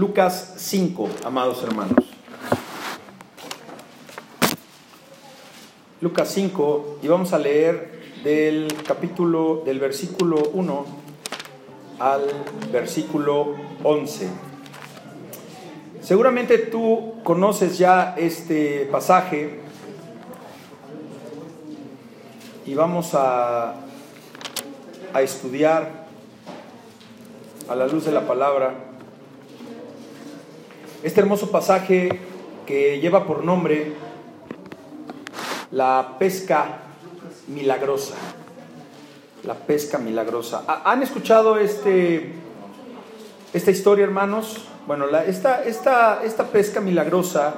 Lucas 5, amados hermanos. Lucas 5 y vamos a leer del capítulo del versículo 1 al versículo 11. Seguramente tú conoces ya este pasaje y vamos a, a estudiar a la luz de la palabra este hermoso pasaje que lleva por nombre la pesca milagrosa. La pesca milagrosa. ¿Han escuchado este, esta historia, hermanos? Bueno, esta, esta, esta, pesca milagrosa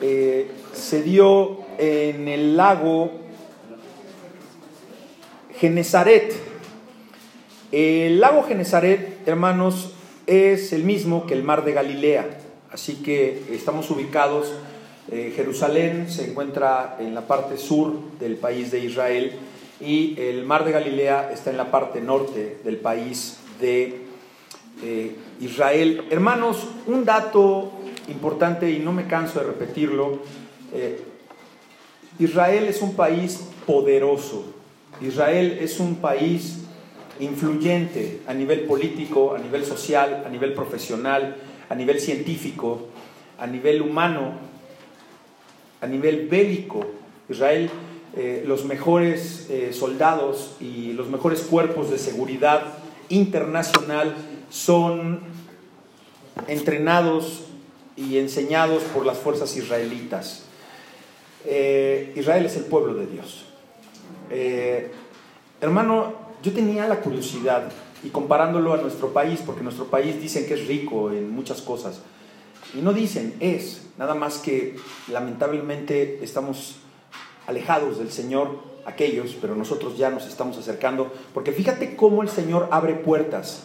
eh, se dio en el lago Genezaret. El lago Genezaret, hermanos, es el mismo que el mar de Galilea. Así que estamos ubicados, eh, Jerusalén se encuentra en la parte sur del país de Israel y el mar de Galilea está en la parte norte del país de eh, Israel. Hermanos, un dato importante y no me canso de repetirlo, eh, Israel es un país poderoso, Israel es un país influyente a nivel político, a nivel social, a nivel profesional, a nivel científico, a nivel humano, a nivel bélico. Israel, eh, los mejores eh, soldados y los mejores cuerpos de seguridad internacional son entrenados y enseñados por las fuerzas israelitas. Eh, Israel es el pueblo de Dios. hermano, yo tenía la curiosidad, y comparándolo a nuestro país, porque nuestro país dicen que es rico en muchas cosas, y no dicen, es, nada más que lamentablemente estamos alejados del Señor, aquellos, pero nosotros ya nos estamos acercando, porque fíjate cómo el Señor abre puertas.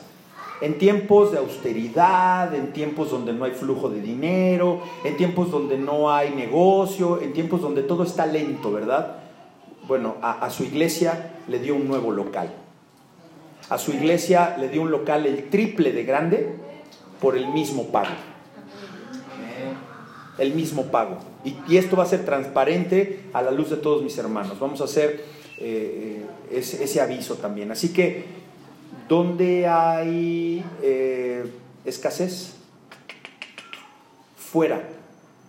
En tiempos de austeridad, en tiempos donde no hay flujo de dinero, en tiempos donde no hay negocio, en tiempos donde todo está lento, ¿verdad? Bueno, a, su iglesia le dio un nuevo local a su iglesia le dio un local el triple de grande por el mismo pago. El mismo pago. Y, esto va a ser transparente a la luz de todos mis hermanos. Vamos a hacer eh, ese, aviso también. Así que, ¿dónde hay eh, escasez? Fuera,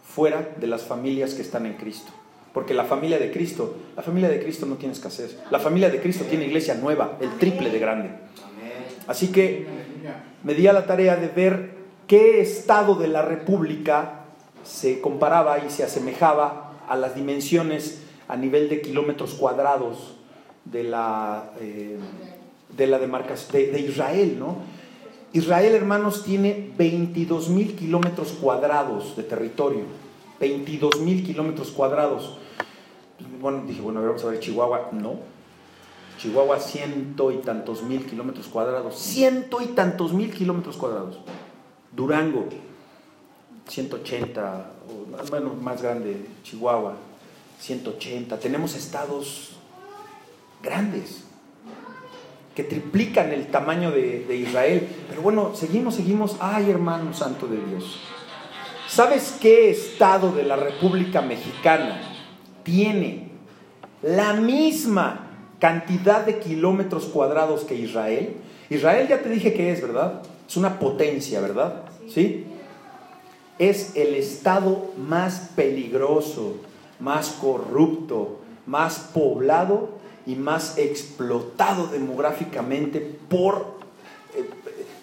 fuera de las familias que están en Cristo. Porque la familia de Cristo, la familia de Cristo no tiene escasez. La familia de Cristo tiene iglesia nueva, el triple de grande. Así que me di a la tarea de ver qué estado de la república se comparaba y se asemejaba a las dimensiones a nivel de kilómetros cuadrados de la, eh, de la demarcación de, de, Israel, ¿no? Israel, hermanos, tiene 22 mil kilómetros cuadrados de territorio. 22 mil kilómetros cuadrados. Bueno, dije, bueno, vamos a ver Chihuahua. No. Chihuahua, ciento y tantos mil kilómetros cuadrados. Ciento y tantos mil kilómetros cuadrados. Durango, 180, bueno, más grande, Chihuahua, 180. Tenemos estados grandes que triplican el tamaño de Israel. Pero bueno, seguimos, seguimos. Ay, hermano santo de Dios. ¿Sabes qué estado de la República Mexicana tiene la misma cantidad de kilómetros cuadrados que Israel? Israel ya te dije que es, ¿verdad? Es una potencia, ¿verdad? ¿Sí? Es el estado más peligroso, más corrupto, más poblado y más explotado demográficamente por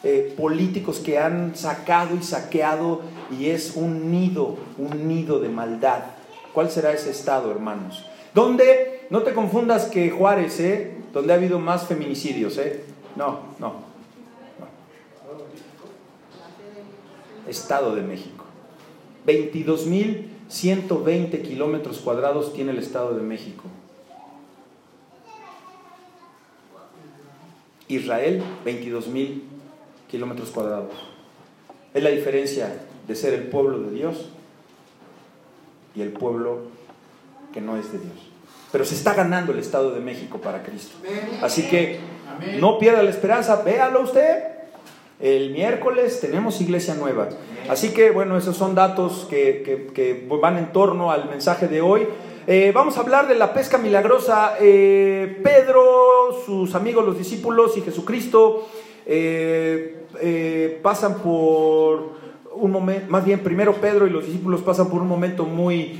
eh, políticos que han sacado y saqueado y es un nido, un nido de maldad. ¿Cuál será ese estado, hermanos? Donde, no te confundas que Juárez, ¿eh? Donde ha habido más feminicidios, ¿eh? No, no, no. Estado de México. 22.120 kilómetros cuadrados tiene el Estado de México. Israel, 22.000 kilómetros cuadrados. Es la diferencia de ser el pueblo de Dios y el pueblo que no es de Dios. Pero se está ganando el Estado de México para Cristo. Así que no pierda la esperanza, véalo usted. El miércoles tenemos iglesia nueva. Así que bueno, esos son datos que, van en torno al mensaje de hoy. Eh, vamos a hablar de la pesca milagrosa. Eh, Pedro, sus amigos, los discípulos y Jesucristo eh, pasan por un momento, más bien primero Pedro y los discípulos pasan por un momento muy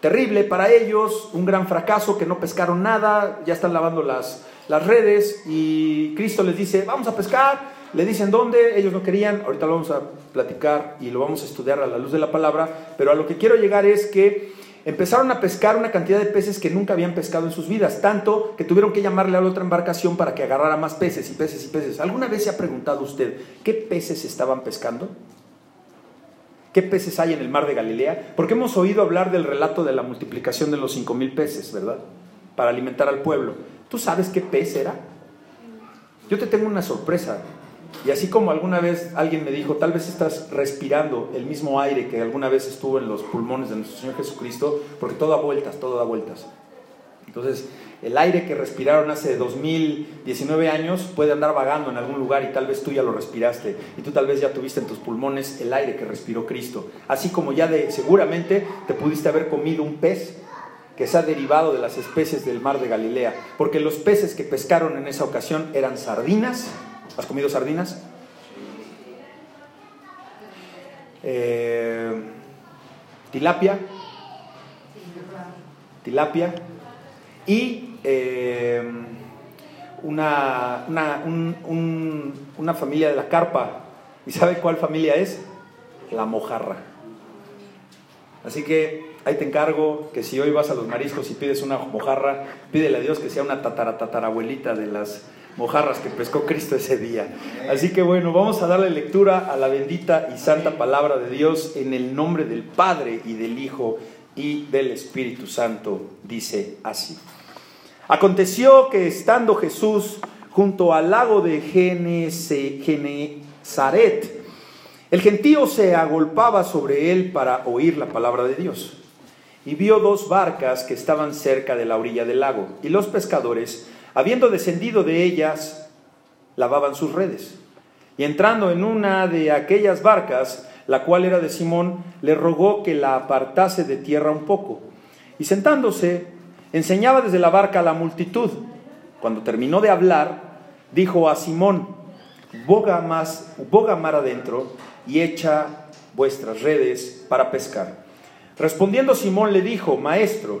terrible para ellos, un gran fracaso que no pescaron nada, ya están lavando las, las redes y Cristo les dice, vamos a pescar, le dicen dónde, ellos no querían, ahorita lo vamos a platicar y lo vamos a estudiar a la luz de la palabra, pero a lo que quiero llegar es que empezaron a pescar una cantidad de peces que nunca habían pescado en sus vidas, tanto que tuvieron que llamarle a la otra embarcación para que agarrara más peces y peces y peces. ¿Alguna vez se ha preguntado usted qué peces estaban pescando? ¿Qué peces hay en el mar de Galilea? Porque hemos oído hablar del relato de la multiplicación de los cinco mil peces, ¿verdad? Para alimentar al pueblo. ¿Tú sabes qué pez era? Yo te tengo una sorpresa. Y así como alguna vez alguien me dijo, tal vez estás respirando el mismo aire que alguna vez estuvo en los pulmones de nuestro Señor Jesucristo, porque todo da vueltas, todo da vueltas. Entonces, el aire que respiraron hace 2019 años puede andar vagando en algún lugar y tal vez tú ya lo respiraste y tú tal vez ya tuviste en tus pulmones el aire que respiró Cristo. Así como ya de seguramente te pudiste haber comido un pez que se ha derivado de las especies del mar de Galilea, porque los peces que pescaron en esa ocasión eran sardinas. ¿Has comido sardinas? Eh, tilapia. Tilapia. Y eh, una, una, familia de la carpa. ¿Y sabe cuál familia es? La mojarra. Así que ahí te encargo que si hoy vas a los mariscos y pides una mojarra, pídele a Dios que sea una tatara, tatarabuelita de las mojarras que pescó Cristo ese día. Así que bueno, vamos a darle lectura a la bendita y santa palabra de Dios en el nombre del Padre y del Hijo y del Espíritu Santo. Dice así. Aconteció que estando Jesús junto al lago de Genezaret, el gentío se agolpaba sobre él para oír la palabra de Dios. Y vio dos barcas que estaban cerca de la orilla del lago, y los pescadores, habiendo descendido de ellas, lavaban sus redes. Y entrando en una de aquellas barcas, la cual era de Simón, le rogó que la apartase de tierra un poco. Y sentándose, Enseñaba desde la barca a la multitud. Cuando terminó de hablar, dijo a Simón, boga, más, boga mar adentro y echa vuestras redes para pescar. Respondiendo Simón le dijo, Maestro,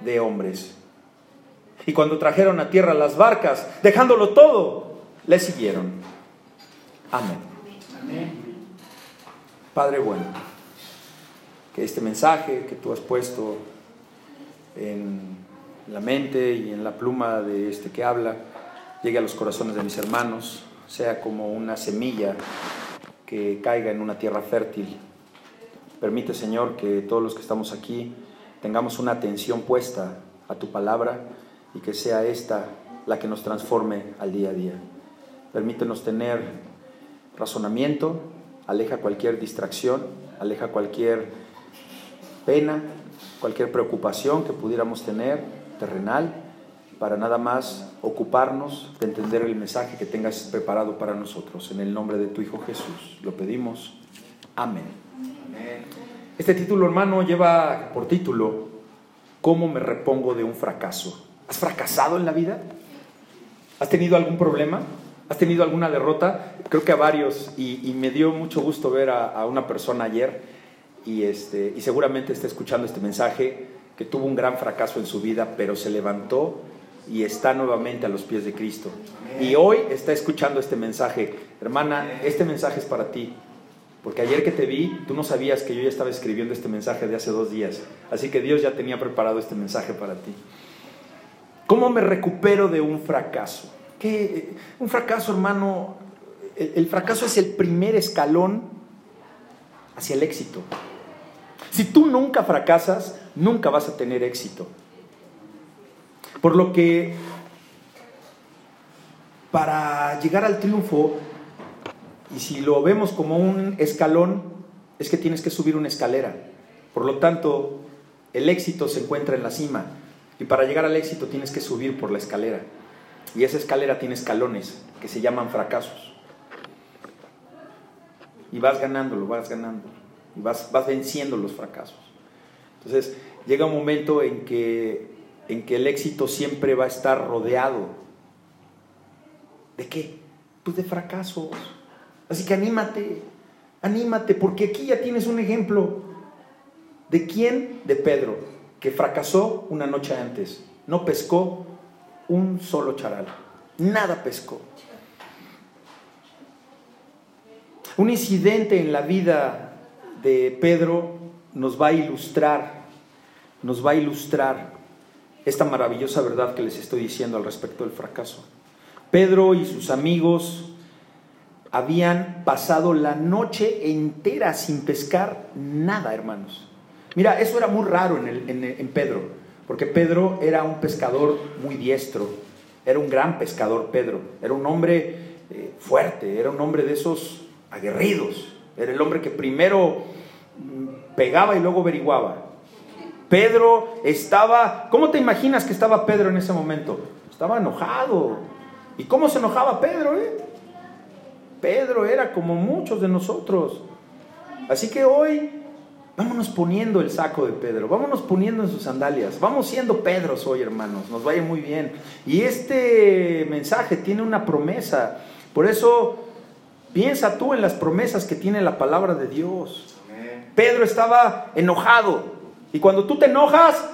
de hombres. Y cuando trajeron a tierra las barcas, dejándolo todo, le siguieron. Amén. Padre bueno, que este mensaje que tú has puesto en la mente y en la pluma de este que habla, llegue a los corazones de mis hermanos, sea como una semilla que caiga en una tierra fértil. Permite, Señor, que todos los que estamos aquí tengamos una atención puesta a tu palabra y que sea esta la que nos transforme al día a día. Permítenos tener razonamiento, aleja cualquier distracción, aleja cualquier pena, cualquier preocupación que pudiéramos tener terrenal para nada más ocuparnos de entender el mensaje que tengas preparado para nosotros. En el nombre de tu Hijo Jesús lo pedimos. Amén. Este título, hermano, lleva por título ¿Cómo me repongo de un fracaso? ¿Has fracasado en la vida? ¿Has tenido algún problema? ¿Has tenido alguna derrota? Creo que a varios, y, me dio mucho gusto ver a, una persona ayer, y, este, y seguramente está escuchando este mensaje, que tuvo un gran fracaso en su vida, pero se levantó y está nuevamente a los pies de Cristo. Y hoy está escuchando este mensaje. Hermana, este mensaje es para ti. Porque ayer que te vi, tú no sabías que yo ya estaba escribiendo este mensaje de hace dos días. Así que Dios ya tenía preparado este mensaje para ti. ¿Cómo me recupero de un fracaso? ¿Qué? Un fracaso, hermano, el fracaso es el primer escalón hacia el éxito. Si tú nunca fracasas, nunca vas a tener éxito. Por lo que para llegar al triunfo, y si lo vemos como un escalón, es que tienes que subir una escalera. Por lo tanto, el éxito se encuentra en la cima. Y para llegar al éxito tienes que subir por la escalera. Y esa escalera tiene escalones que se llaman fracasos. Y vas ganándolo, vas ganando. Y vas, vas venciendo los fracasos. Entonces, llega un momento en que, en que el éxito siempre va a estar rodeado. ¿De qué? Pues de fracasos. Así que anímate, anímate, porque aquí ya tienes un ejemplo. ¿De quién? De Pedro, que fracasó una noche antes. No pescó un solo charal. Nada pescó. Un incidente en la vida de Pedro nos va a ilustrar, nos va a ilustrar esta maravillosa verdad que les estoy diciendo al respecto del fracaso. Pedro y sus amigos habían pasado la noche entera sin pescar nada, hermanos. Mira, eso era muy raro en, Pedro, porque Pedro era un pescador muy diestro, era un gran pescador Pedro, era un hombre eh, fuerte, era un hombre de esos aguerridos, era el hombre que primero mm, pegaba y luego averiguaba. Pedro estaba, ¿cómo te imaginas que estaba Pedro en ese momento? Estaba enojado. ¿Y cómo se enojaba Pedro? Eh? Pedro era como muchos de nosotros. Así que hoy vámonos poniendo el saco de Pedro, vámonos poniendo en sus sandalias, vamos siendo Pedros hoy, hermanos, nos vaya muy bien. Y este mensaje tiene una promesa, por eso piensa tú en las promesas que tiene la palabra de Dios. Pedro estaba enojado, y cuando tú te enojas,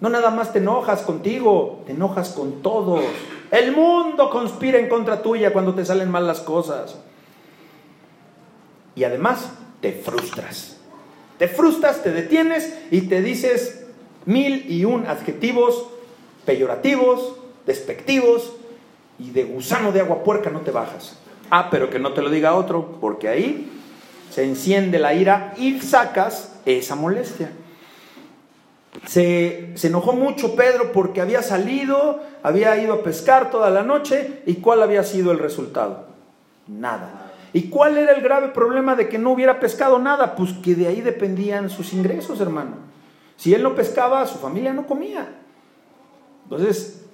no nada más te enojas contigo, te enojas con todos. El mundo conspira en contra tuya cuando te salen mal las cosas. Y además te frustras. Te frustras, te detienes y te dices mil y un adjetivos peyorativos, despectivos y de gusano de agua puerca no te bajas. Ah, pero que no te lo diga otro, porque ahí se enciende la ira y sacas esa molestia. Se, enojó mucho Pedro porque había salido, había ido a pescar toda la noche y cuál había sido el resultado. Nada. ¿Y cuál era el grave problema de que no hubiera pescado nada? Pues que de ahí dependían sus ingresos, hermano. Si él no pescaba, su familia no comía. Entonces,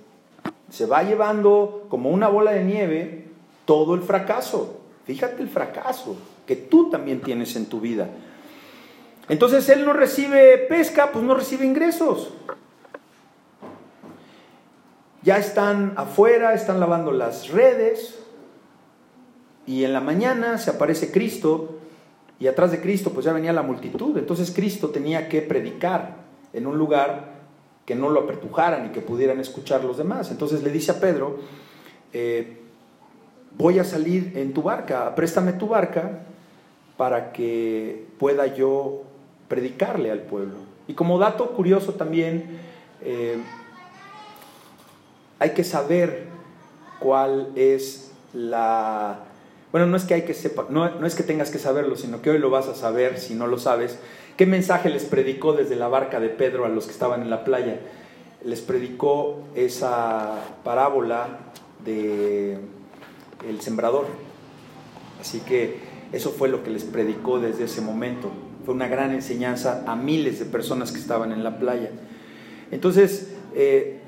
se va llevando como una bola de nieve todo el fracaso. Fíjate el fracaso que tú también tienes en tu vida. Entonces él no recibe pesca, pues no recibe ingresos. Ya están afuera, están lavando las redes y en la mañana se aparece Cristo y atrás de Cristo pues ya venía la multitud. Entonces Cristo tenía que predicar en un lugar que no lo apertujaran y que pudieran escuchar los demás. Entonces le dice a Pedro, eh, voy a salir en tu barca, préstame tu barca para que pueda yo predicarle al pueblo. Y como dato curioso también, eh, hay que saber cuál es la... Bueno, no es que hay que sepa, no, no es que tengas que saberlo, sino que hoy lo vas a saber si no lo sabes. ¿Qué mensaje les predicó desde la barca de Pedro a los que estaban en la playa? Les predicó esa parábola de el sembrador. Así que eso fue lo que les predicó desde ese momento. Fue una gran enseñanza a miles de personas que estaban en la playa. Entonces, eh,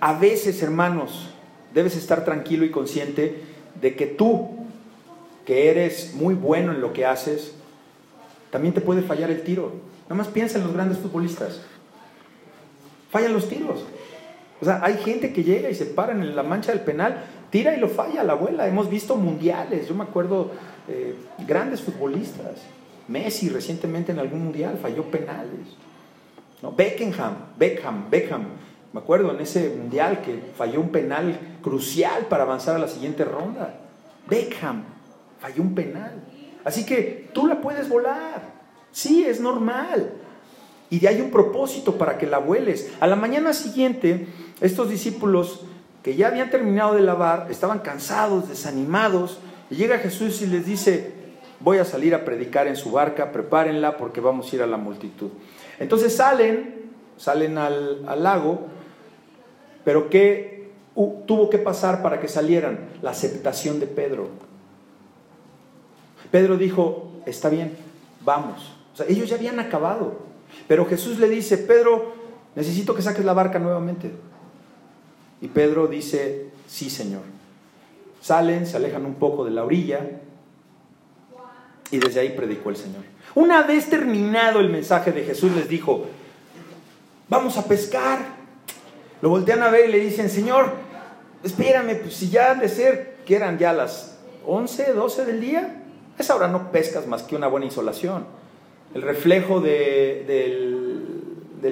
a veces, hermanos, debes estar tranquilo y consciente de que tú, que eres muy bueno en lo que haces, también te puede fallar el tiro. Nada más piensa en los grandes futbolistas. Fallan los tiros. O sea, hay gente que llega y se para en la mancha del penal, tira y lo falla la abuela. Hemos visto mundiales, yo me acuerdo eh, grandes futbolistas. Messi recientemente en algún mundial falló penales. ¿no? Beckham, Beckham, Beckham. Me acuerdo en ese mundial que falló un penal crucial para avanzar a la siguiente ronda. Beckham falló un penal. Así que tú la puedes volar. Sí, es normal. Y de ahí un propósito para que la vueles. A la mañana siguiente, estos discípulos que ya habían terminado de lavar, estaban cansados, desanimados, y llega Jesús y les dice, voy a salir a predicar en su barca, prepárenla porque vamos a ir a la multitud. Entonces salen, salen al, lago, pero ¿qué tuvo que pasar para que salieran? La aceptación de Pedro. Pedro dijo, está bien, vamos. O sea, ellos ya habían acabado. Pero Jesús le dice, Pedro, necesito que saques la barca nuevamente. Y Pedro dice, sí, Señor. Salen, se alejan un poco de la orilla y desde ahí predicó el Señor. Una vez terminado el mensaje de Jesús les dijo, vamos a pescar. Lo voltean a ver y le dicen, Señor, espérame, pues si ya han de ser, que eran ya las 11, 12 del día, a esa hora no pescas más que una buena insolación. El reflejo del,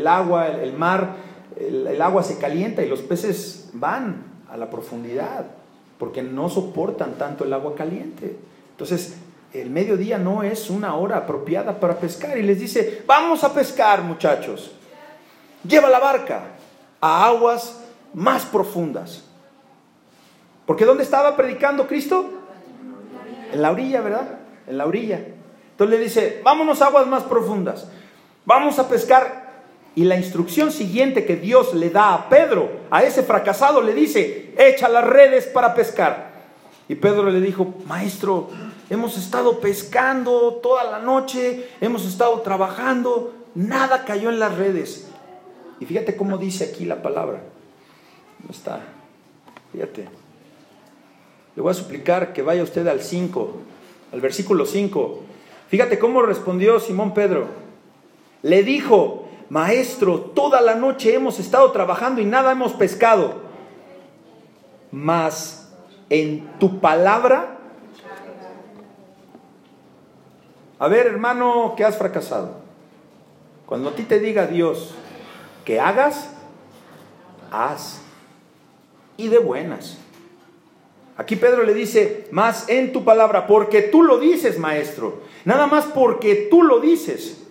agua, el, mar, el, agua se calienta y los peces van a la profundidad porque no soportan tanto el agua caliente. Entonces, el mediodía no es una hora apropiada para pescar y les dice, vamos a pescar muchachos, lleva la barca a aguas más profundas. Porque ¿dónde estaba predicando Cristo? En la orilla, ¿verdad? En la orilla. Entonces le dice, vámonos a aguas más profundas, vamos a pescar. Y la instrucción siguiente que Dios le da a Pedro, a ese fracasado, le dice, echa las redes para pescar. Y Pedro le dijo, maestro, hemos estado pescando toda la noche, hemos estado trabajando, nada cayó en las redes. Y fíjate cómo dice aquí la palabra. ¿Dónde está? Fíjate. Le voy a suplicar que vaya usted al 5, al versículo 5. Fíjate cómo respondió Simón Pedro. Le dijo, maestro, toda la noche hemos estado trabajando y nada hemos pescado. Mas en tu palabra... A ver, hermano, que has fracasado. Cuando a ti te diga Dios que hagas, haz. Y de buenas. Aquí Pedro le dice, más en tu palabra, porque tú lo dices, maestro. Nada más porque tú lo dices.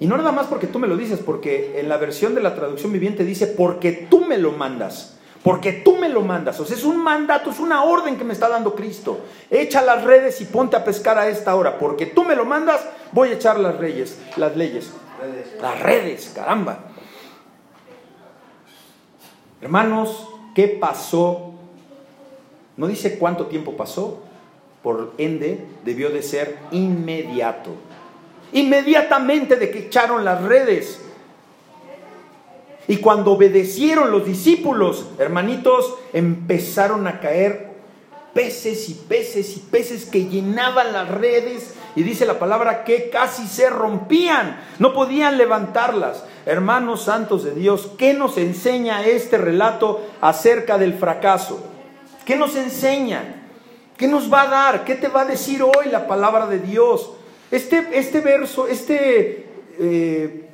Y no nada más porque tú me lo dices, porque en la versión de la traducción viviente dice, porque tú me lo mandas. Porque tú me lo mandas. O sea, es un mandato, es una orden que me está dando Cristo. Echa las redes y ponte a pescar a esta hora. Porque tú me lo mandas, voy a echar las leyes. Las leyes. Las redes, caramba. Hermanos, ¿qué pasó no dice cuánto tiempo pasó, por ende debió de ser inmediato. Inmediatamente de que echaron las redes. Y cuando obedecieron los discípulos, hermanitos, empezaron a caer peces y peces y peces que llenaban las redes. Y dice la palabra que casi se rompían, no podían levantarlas. Hermanos santos de Dios, ¿qué nos enseña este relato acerca del fracaso? ¿Qué nos enseña? ¿Qué nos va a dar? ¿Qué te va a decir hoy la palabra de Dios? Este, este verso, este eh,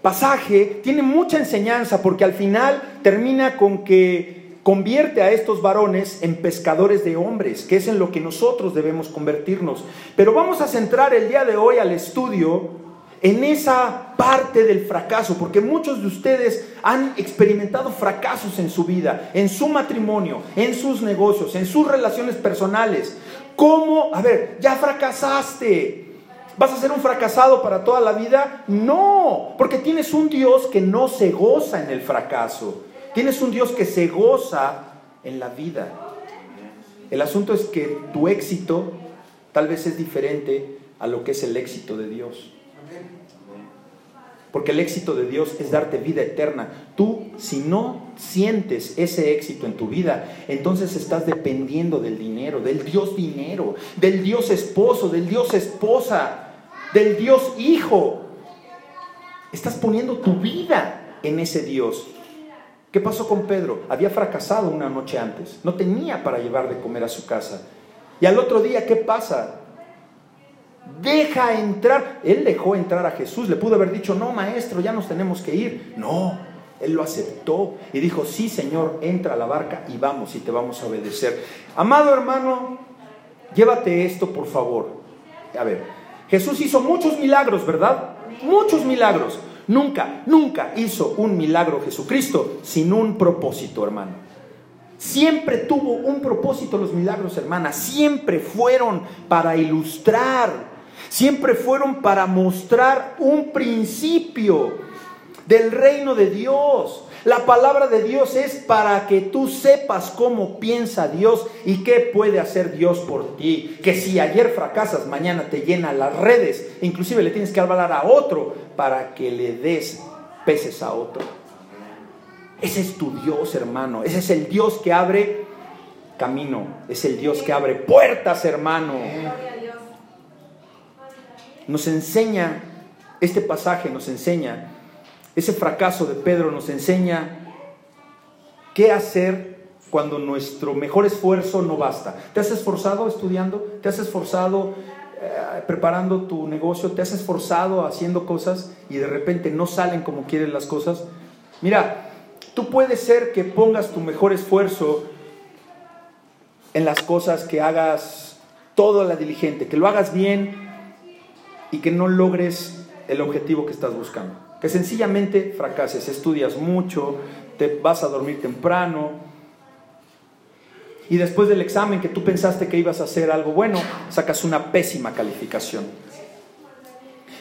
pasaje tiene mucha enseñanza porque al final termina con que convierte a estos varones en pescadores de hombres, que es en lo que nosotros debemos convertirnos. Pero vamos a centrar el día de hoy al estudio en esa parte del fracaso, porque muchos de ustedes han experimentado fracasos en su vida, en su matrimonio, en sus negocios, en sus relaciones personales. ¿Cómo? A ver, ya fracasaste. ¿Vas a ser un fracasado para toda la vida? No, porque tienes un Dios que no se goza en el fracaso. Tienes un Dios que se goza en la vida. El asunto es que tu éxito tal vez es diferente a lo que es el éxito de Dios. Porque el éxito de Dios es darte vida eterna. Tú, si no sientes ese éxito en tu vida, entonces estás dependiendo del dinero, del Dios dinero, del Dios esposo, del Dios esposa, del Dios hijo. Estás poniendo tu vida en ese Dios. ¿Qué pasó con Pedro? Había fracasado una noche antes, no tenía para llevar de comer a su casa. Y al otro día, ¿qué pasa? Deja entrar. Él dejó entrar a Jesús. Le pudo haber dicho, no, maestro, ya nos tenemos que ir. No, él lo aceptó y dijo, sí, Señor, entra a la barca y vamos y te vamos a obedecer. Amado hermano, llévate esto, por favor. A ver, Jesús hizo muchos milagros, ¿verdad? Muchos milagros. Nunca, nunca hizo un milagro Jesucristo sin un propósito, hermano. Siempre tuvo un propósito los milagros, hermana. Siempre fueron para ilustrar Siempre fueron para mostrar un principio del reino de Dios. La palabra de Dios es para que tú sepas cómo piensa Dios y qué puede hacer Dios por ti. Que si ayer fracasas, mañana te llena las redes. Inclusive le tienes que hablar a otro para que le des peces a otro. Ese es tu Dios, hermano. Ese es el Dios que abre camino. Es el Dios que abre puertas, hermano nos enseña, este pasaje nos enseña, ese fracaso de Pedro nos enseña qué hacer cuando nuestro mejor esfuerzo no basta. ¿Te has esforzado estudiando? ¿Te has esforzado eh, preparando tu negocio? ¿Te has esforzado haciendo cosas y de repente no salen como quieren las cosas? Mira, tú puedes ser que pongas tu mejor esfuerzo en las cosas que hagas todo la diligente, que lo hagas bien, y que no logres el objetivo que estás buscando. Que sencillamente fracases, estudias mucho, te vas a dormir temprano y después del examen que tú pensaste que ibas a hacer algo bueno, sacas una pésima calificación.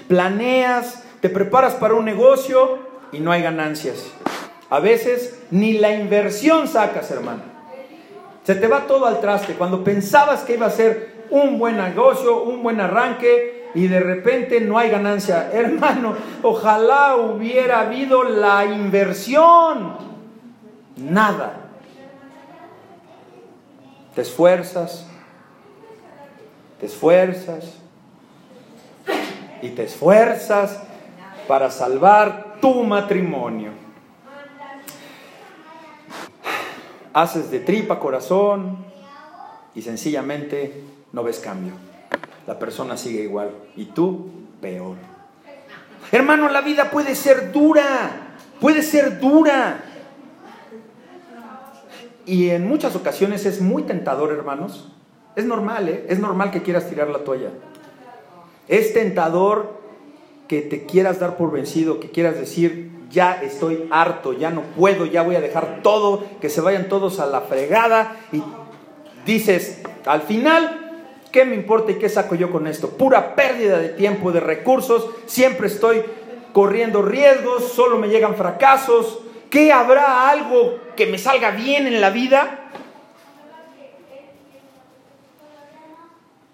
Planeas, te preparas para un negocio y no hay ganancias. A veces ni la inversión sacas, hermano. Se te va todo al traste. Cuando pensabas que iba a ser un buen negocio, un buen arranque, y de repente no hay ganancia. Hermano, ojalá hubiera habido la inversión. Nada. Te esfuerzas, te esfuerzas y te esfuerzas para salvar tu matrimonio. Haces de tripa corazón y sencillamente no ves cambio la persona sigue igual y tú peor. Hermano, la vida puede ser dura, puede ser dura. Y en muchas ocasiones es muy tentador, hermanos. Es normal, ¿eh? Es normal que quieras tirar la toalla. Es tentador que te quieras dar por vencido, que quieras decir, ya estoy harto, ya no puedo, ya voy a dejar todo, que se vayan todos a la fregada. Y dices, al final ¿Qué me importa y qué saco yo con esto? Pura pérdida de tiempo, de recursos, siempre estoy corriendo riesgos, solo me llegan fracasos. ¿Qué habrá algo que me salga bien en la vida?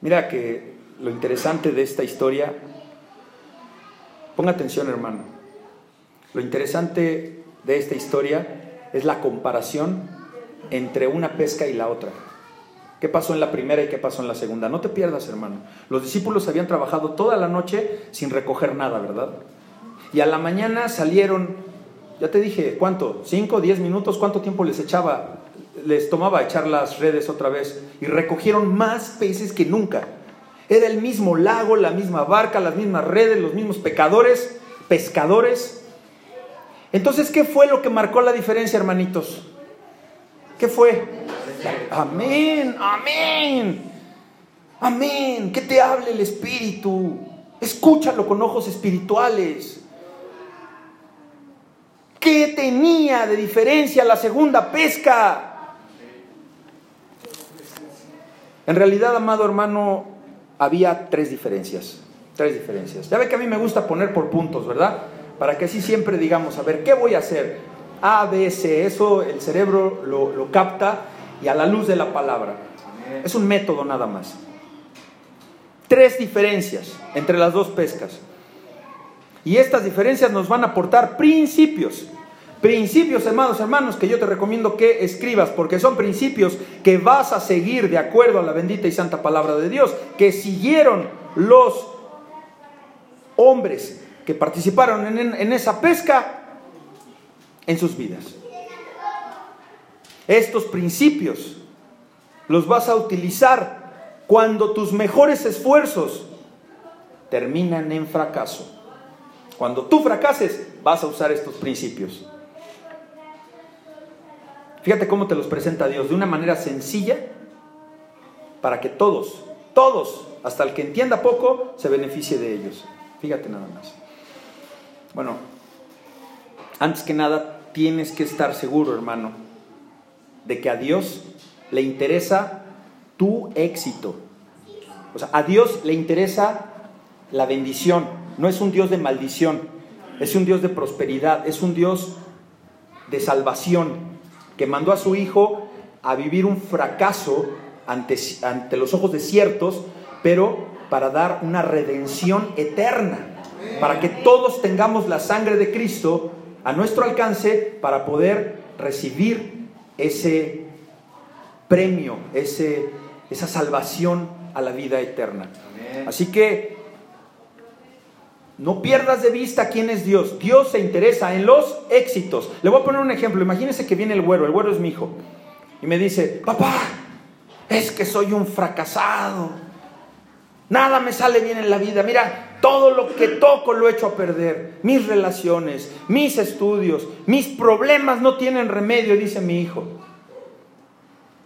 Mira que lo interesante de esta historia, ponga atención hermano, lo interesante de esta historia es la comparación entre una pesca y la otra. ¿Qué pasó en la primera y qué pasó en la segunda? No te pierdas, hermano. Los discípulos habían trabajado toda la noche sin recoger nada, ¿verdad? Y a la mañana salieron, ya te dije, ¿cuánto? ¿Cinco, diez minutos? ¿Cuánto tiempo les echaba? Les tomaba echar las redes otra vez y recogieron más peces que nunca. Era el mismo lago, la misma barca, las mismas redes, los mismos pecadores, pescadores. Entonces, ¿qué fue lo que marcó la diferencia, hermanitos? ¿Qué fue? Amén, amén. Amén. Que te hable el Espíritu. Escúchalo con ojos espirituales. ¿Qué tenía de diferencia la segunda pesca? En realidad, amado hermano, había tres diferencias. Tres diferencias. Ya ve que a mí me gusta poner por puntos, ¿verdad? Para que así siempre digamos, a ver, ¿qué voy a hacer? A, B, C. Eso el cerebro lo, lo capta y a la luz de la palabra. Es un método nada más. Tres diferencias entre las dos pescas. Y estas diferencias nos van a aportar principios. Principios, hermanos, hermanos, que yo te recomiendo que escribas, porque son principios que vas a seguir de acuerdo a la bendita y santa palabra de Dios, que siguieron los hombres que participaron en, en esa pesca en sus vidas. Estos principios los vas a utilizar cuando tus mejores esfuerzos terminan en fracaso. Cuando tú fracases, vas a usar estos principios. Fíjate cómo te los presenta Dios de una manera sencilla para que todos, todos, hasta el que entienda poco, se beneficie de ellos. Fíjate nada más. Bueno, antes que nada, tienes que estar seguro, hermano, de que a Dios le interesa tu éxito. O sea, a Dios le interesa la bendición. No es un Dios de maldición, es un Dios de prosperidad, es un Dios de salvación, que mandó a su Hijo a vivir un fracaso ante, ante los ojos desiertos, pero para dar una redención eterna, para que todos tengamos la sangre de Cristo a nuestro alcance para poder recibir ese premio, ese, esa salvación a la vida eterna. Así que no pierdas de vista quién es Dios. Dios se interesa en los éxitos. Le voy a poner un ejemplo. Imagínese que viene el güero, el güero es mi hijo, y me dice, papá, es que soy un fracasado. Nada me sale bien en la vida. Mira, todo lo que toco lo he hecho a perder. Mis relaciones, mis estudios, mis problemas no tienen remedio, dice mi hijo.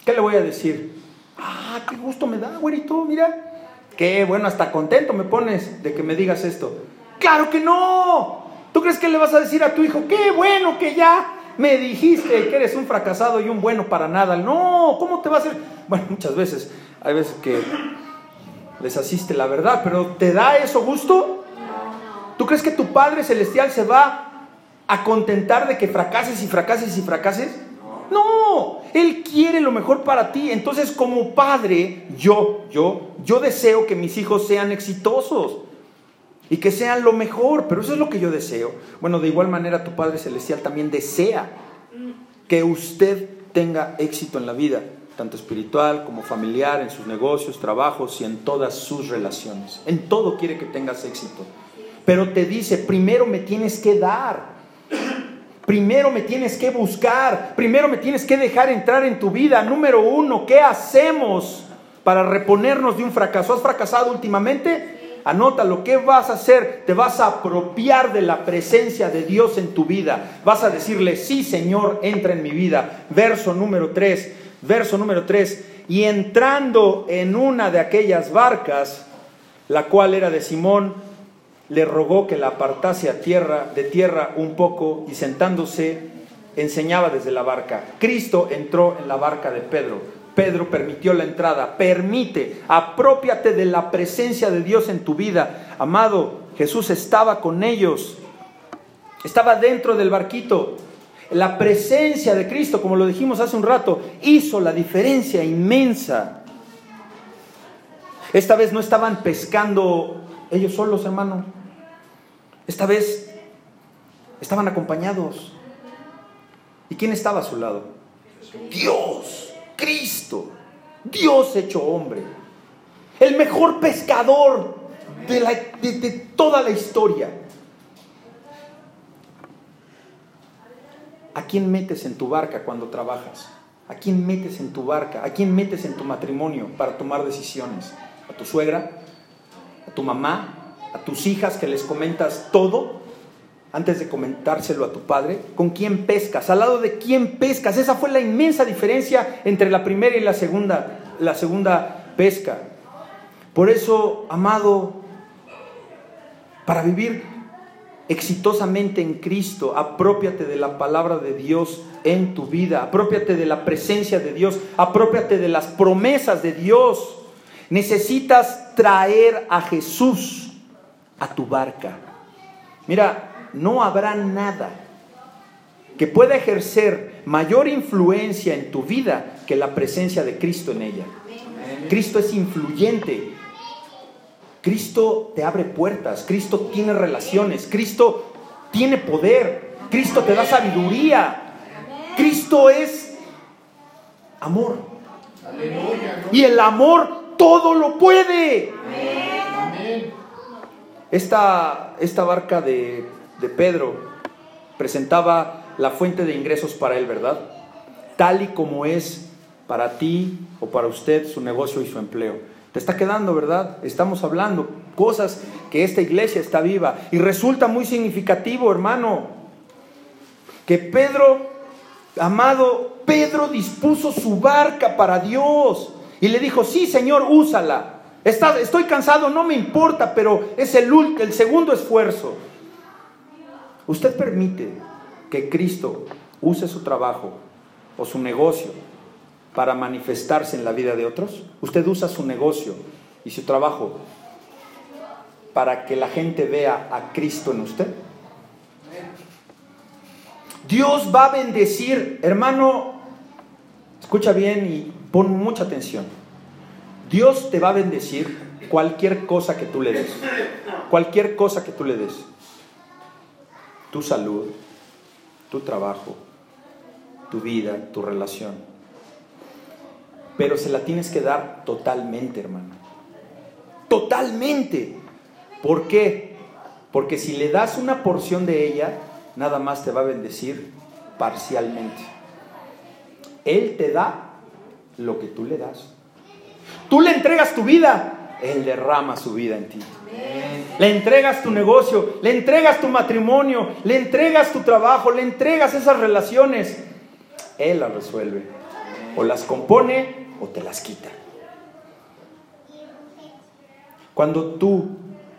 ¿Qué le voy a decir? Ah, qué gusto me da, güerito, mira. Qué bueno, hasta contento me pones de que me digas esto. Claro que no. ¿Tú crees que le vas a decir a tu hijo, qué bueno que ya me dijiste que eres un fracasado y un bueno para nada? No, ¿cómo te va a hacer? Bueno, muchas veces, hay veces que les asiste la verdad, pero ¿te da eso gusto? ¿Tú crees que tu Padre Celestial se va a contentar de que fracases y fracases y fracases? No, Él quiere lo mejor para ti. Entonces, como padre, yo, yo, yo deseo que mis hijos sean exitosos y que sean lo mejor, pero eso es lo que yo deseo. Bueno, de igual manera tu Padre Celestial también desea que usted tenga éxito en la vida, tanto espiritual como familiar, en sus negocios, trabajos y en todas sus relaciones. En todo quiere que tengas éxito. Pero te dice, primero me tienes que dar. Primero me tienes que buscar, primero me tienes que dejar entrar en tu vida. Número uno, ¿qué hacemos para reponernos de un fracaso? ¿Has fracasado últimamente? Anótalo, ¿qué vas a hacer? Te vas a apropiar de la presencia de Dios en tu vida. Vas a decirle, sí Señor, entra en mi vida. Verso número 3, verso número 3. Y entrando en una de aquellas barcas, la cual era de Simón, le rogó que la apartase a tierra, de tierra un poco y sentándose enseñaba desde la barca. Cristo entró en la barca de Pedro. Pedro permitió la entrada. Permite, apropiate de la presencia de Dios en tu vida. Amado, Jesús estaba con ellos. Estaba dentro del barquito. La presencia de Cristo, como lo dijimos hace un rato, hizo la diferencia inmensa. Esta vez no estaban pescando ellos solos, hermano. Esta vez estaban acompañados. ¿Y quién estaba a su lado? Dios, Cristo, Dios hecho hombre, el mejor pescador de, de toda la historia. ¿A quién metes en tu barca cuando trabajas? ¿A quién metes en tu barca? ¿A quién metes en tu matrimonio para tomar decisiones? ¿A tu suegra? ¿A tu mamá? a tus hijas que les comentas todo antes de comentárselo a tu padre? ¿Con quién pescas? ¿Al lado de quién pescas? Esa fue la inmensa diferencia entre la primera y la segunda, la segunda pesca. Por eso, amado, para vivir exitosamente en Cristo, apropiate de la palabra de Dios en tu vida, apropiate de la presencia de Dios, apropiate de las promesas de Dios. Necesitas traer a Jesús a tu barca. Mira, no habrá nada que pueda ejercer mayor influencia en tu vida que la presencia de Cristo en ella. Cristo es influyente. Cristo te abre puertas, Cristo tiene relaciones, Cristo tiene poder, Cristo te da sabiduría, Cristo es amor. Y el amor todo lo puede. Esta, esta barca de, de Pedro presentaba la fuente de ingresos para él, ¿verdad? Tal y como es para ti o para usted su negocio y su empleo. Te está quedando, ¿verdad? Estamos hablando cosas que esta iglesia está viva. Y resulta muy significativo, hermano, que Pedro, amado, Pedro dispuso su barca para Dios. Y le dijo, sí, Señor, úsala. estoy cansado, no me importa, pero es el, el segundo esfuerzo. ¿Usted permite que Cristo use su trabajo o su negocio para manifestarse en la vida de otros? ¿Usted usa su negocio y su trabajo para que la gente vea a Cristo en usted? Dios va a bendecir, hermano, escucha bien y pon mucha atención. Dios te va a bendecir cualquier cosa que tú le des. Cualquier cosa que tú le des. Tu salud, tu trabajo, tu vida, tu relación. Pero se la tienes que dar totalmente, hermano. Totalmente. ¿Por qué? Porque si le das una porción de ella, nada más te va a bendecir parcialmente. Él te da lo que tú le das. Tú le entregas tu vida, Él derrama su vida en ti. Le entregas tu negocio, le entregas tu matrimonio, le entregas tu trabajo, le entregas esas relaciones. Él las resuelve. O las compone o te las quita. Cuando tú,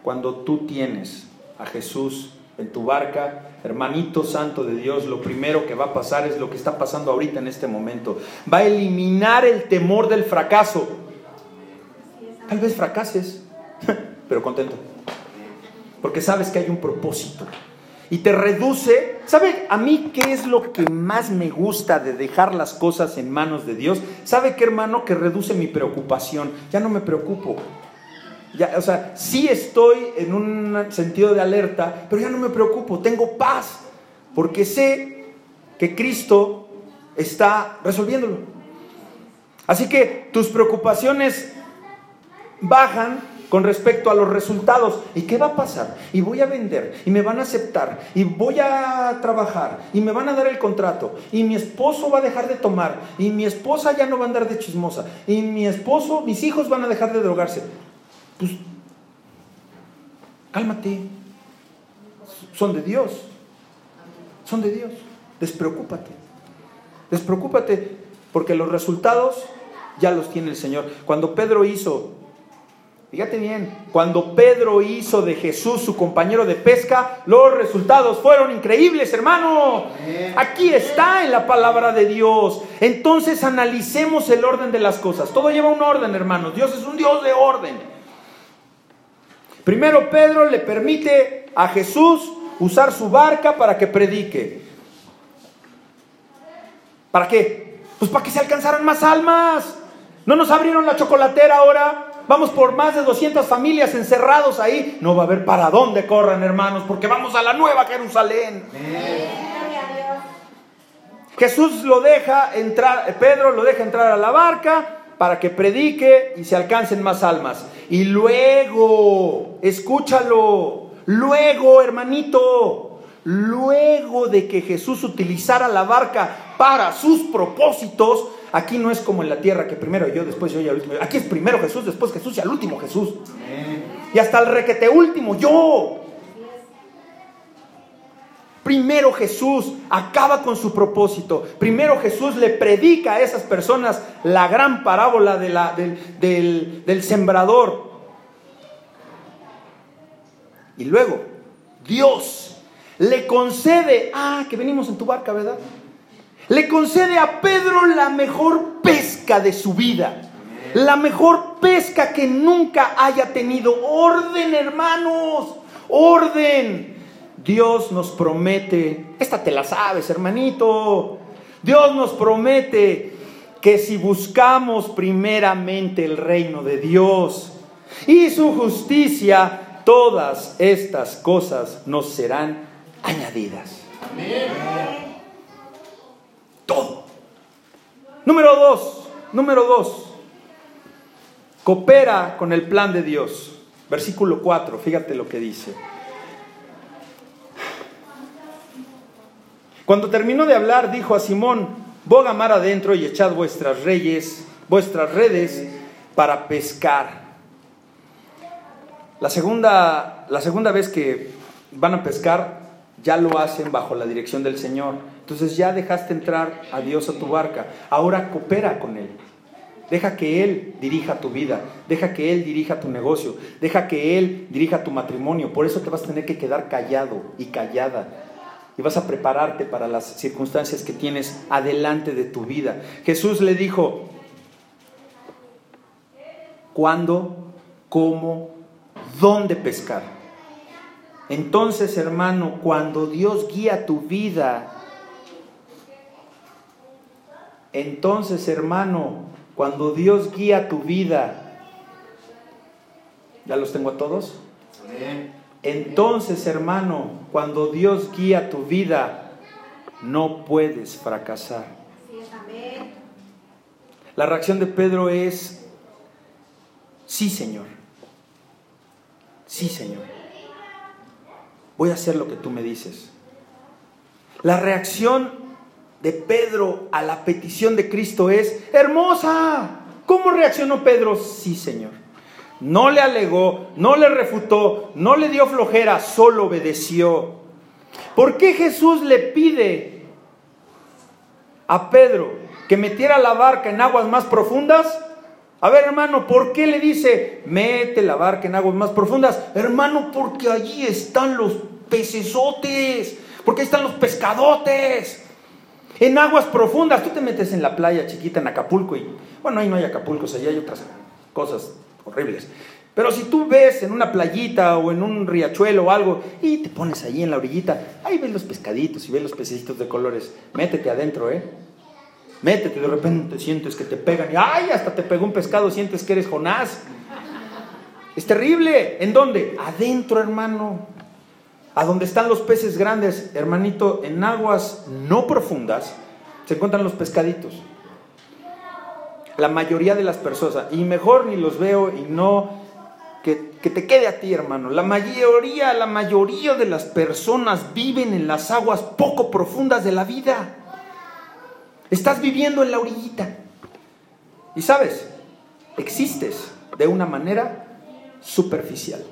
cuando tú tienes a Jesús en tu barca, hermanito santo de Dios, lo primero que va a pasar es lo que está pasando ahorita en este momento. Va a eliminar el temor del fracaso. Tal vez fracases, pero contento. Porque sabes que hay un propósito. Y te reduce. ¿Sabe a mí qué es lo que más me gusta de dejar las cosas en manos de Dios? ¿Sabe qué, hermano? Que reduce mi preocupación. Ya no me preocupo. Ya, o sea, sí estoy en un sentido de alerta, pero ya no me preocupo, tengo paz, porque sé que Cristo está resolviéndolo. Así que tus preocupaciones bajan con respecto a los resultados. ¿Y qué va a pasar? Y voy a vender, y me van a aceptar, y voy a trabajar, y me van a dar el contrato, y mi esposo va a dejar de tomar, y mi esposa ya no va a andar de chismosa, y mi esposo, mis hijos van a dejar de drogarse. Pues, cálmate. Son de Dios. Son de Dios. Despreocúpate. Despreocúpate porque los resultados ya los tiene el Señor. Cuando Pedro hizo, fíjate bien, cuando Pedro hizo de Jesús su compañero de pesca, los resultados fueron increíbles, hermano. Aquí está en la palabra de Dios. Entonces analicemos el orden de las cosas. Todo lleva un orden, hermanos. Dios es un Dios de orden. Primero Pedro le permite a Jesús usar su barca para que predique. ¿Para qué? Pues para que se alcanzaran más almas. No nos abrieron la chocolatera ahora. Vamos por más de 200 familias encerrados ahí. No va a haber para dónde corran, hermanos, porque vamos a la nueva Jerusalén. Jesús lo deja entrar, Pedro lo deja entrar a la barca para que predique y se alcancen más almas. Y luego, escúchalo, luego, hermanito, luego de que Jesús utilizara la barca para sus propósitos, aquí no es como en la tierra que primero yo, después yo y al último. Aquí es primero Jesús, después Jesús y al último Jesús. Y hasta el requete último, yo. Primero Jesús acaba con su propósito. Primero Jesús le predica a esas personas la gran parábola de la, del, del sembrador. Y luego Dios le concede, ah, que venimos en tu barca, ¿verdad? Le concede a Pedro la mejor pesca de su vida. La mejor pesca que nunca haya tenido. Orden, hermanos. Orden. Dios nos promete, esta te la sabes, hermanito, Dios nos promete que si buscamos primeramente el reino de Dios y su justicia, todas estas cosas nos serán añadidas. Amén. Número dos, número dos, coopera con el plan de Dios. Versículo 4, fíjate lo que dice. Cuando terminó de hablar, dijo a Simón, boga mar adentro y echad vuestras reyes, vuestras redes para pescar. La segunda, la segunda vez que van a pescar, ya lo hacen bajo la dirección del Señor. Entonces ya dejaste entrar a Dios a tu barca. Ahora coopera con Él. Deja que Él dirija tu vida, deja que Él dirija tu negocio, deja que Él dirija tu matrimonio. Por eso te vas a tener que quedar callado y callada. Y vas a prepararte para las circunstancias que tienes adelante de tu vida. Jesús le dijo, ¿cuándo? ¿Cómo? ¿Dónde pescar? Entonces, hermano, cuando Dios guía tu vida, entonces, hermano, cuando Dios guía tu vida, ¿ya los tengo a todos? Entonces, hermano, cuando Dios guía tu vida, no puedes fracasar. La reacción de Pedro es, sí, Señor. Sí, Señor. Voy a hacer lo que tú me dices. La reacción de Pedro a la petición de Cristo es, hermosa. ¿Cómo reaccionó Pedro? Sí, Señor. No le alegó, no le refutó, no le dio flojera, solo obedeció. ¿Por qué Jesús le pide a Pedro que metiera la barca en aguas más profundas? A ver, hermano, ¿por qué le dice, mete la barca en aguas más profundas? Hermano, porque allí están los pecesotes, porque ahí están los pescadotes en aguas profundas. Tú te metes en la playa chiquita en Acapulco y, bueno, ahí no hay Acapulco, allá hay otras cosas horribles. Pero si tú ves en una playita o en un riachuelo o algo y te pones ahí en la orillita, ahí ves los pescaditos y ves los pececitos de colores. Métete adentro, ¿eh? Métete, de repente sientes que te pegan y ¡ay! Hasta te pegó un pescado, sientes que eres Jonás. Es terrible. ¿En dónde? Adentro, hermano a donde están los peces grandes, hermanito, en aguas no profundas, se encuentran los pescaditos. La mayoría de las personas, y mejor ni los veo y no, que, que te quede a ti, hermano. La mayoría, la mayoría de las personas viven en las aguas poco profundas de la vida. Estás viviendo en la orillita. Y sabes, existes de una manera superficial.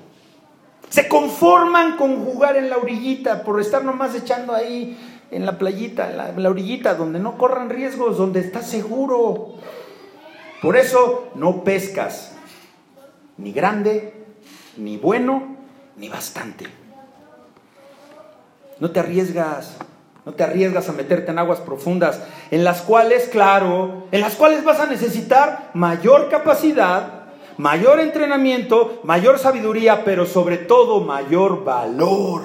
Se conforman con jugar en la orillita, por estar nomás echando ahí en la playita, en la, orillita, donde no corran riesgos, donde estás seguro. Por eso no pescas, ni grande, ni bueno, ni bastante. No te arriesgas, no te arriesgas a meterte en aguas profundas, en las cuales, claro, en las cuales vas a necesitar mayor capacidad, mayor entrenamiento, mayor sabiduría, pero sobre todo mayor valor.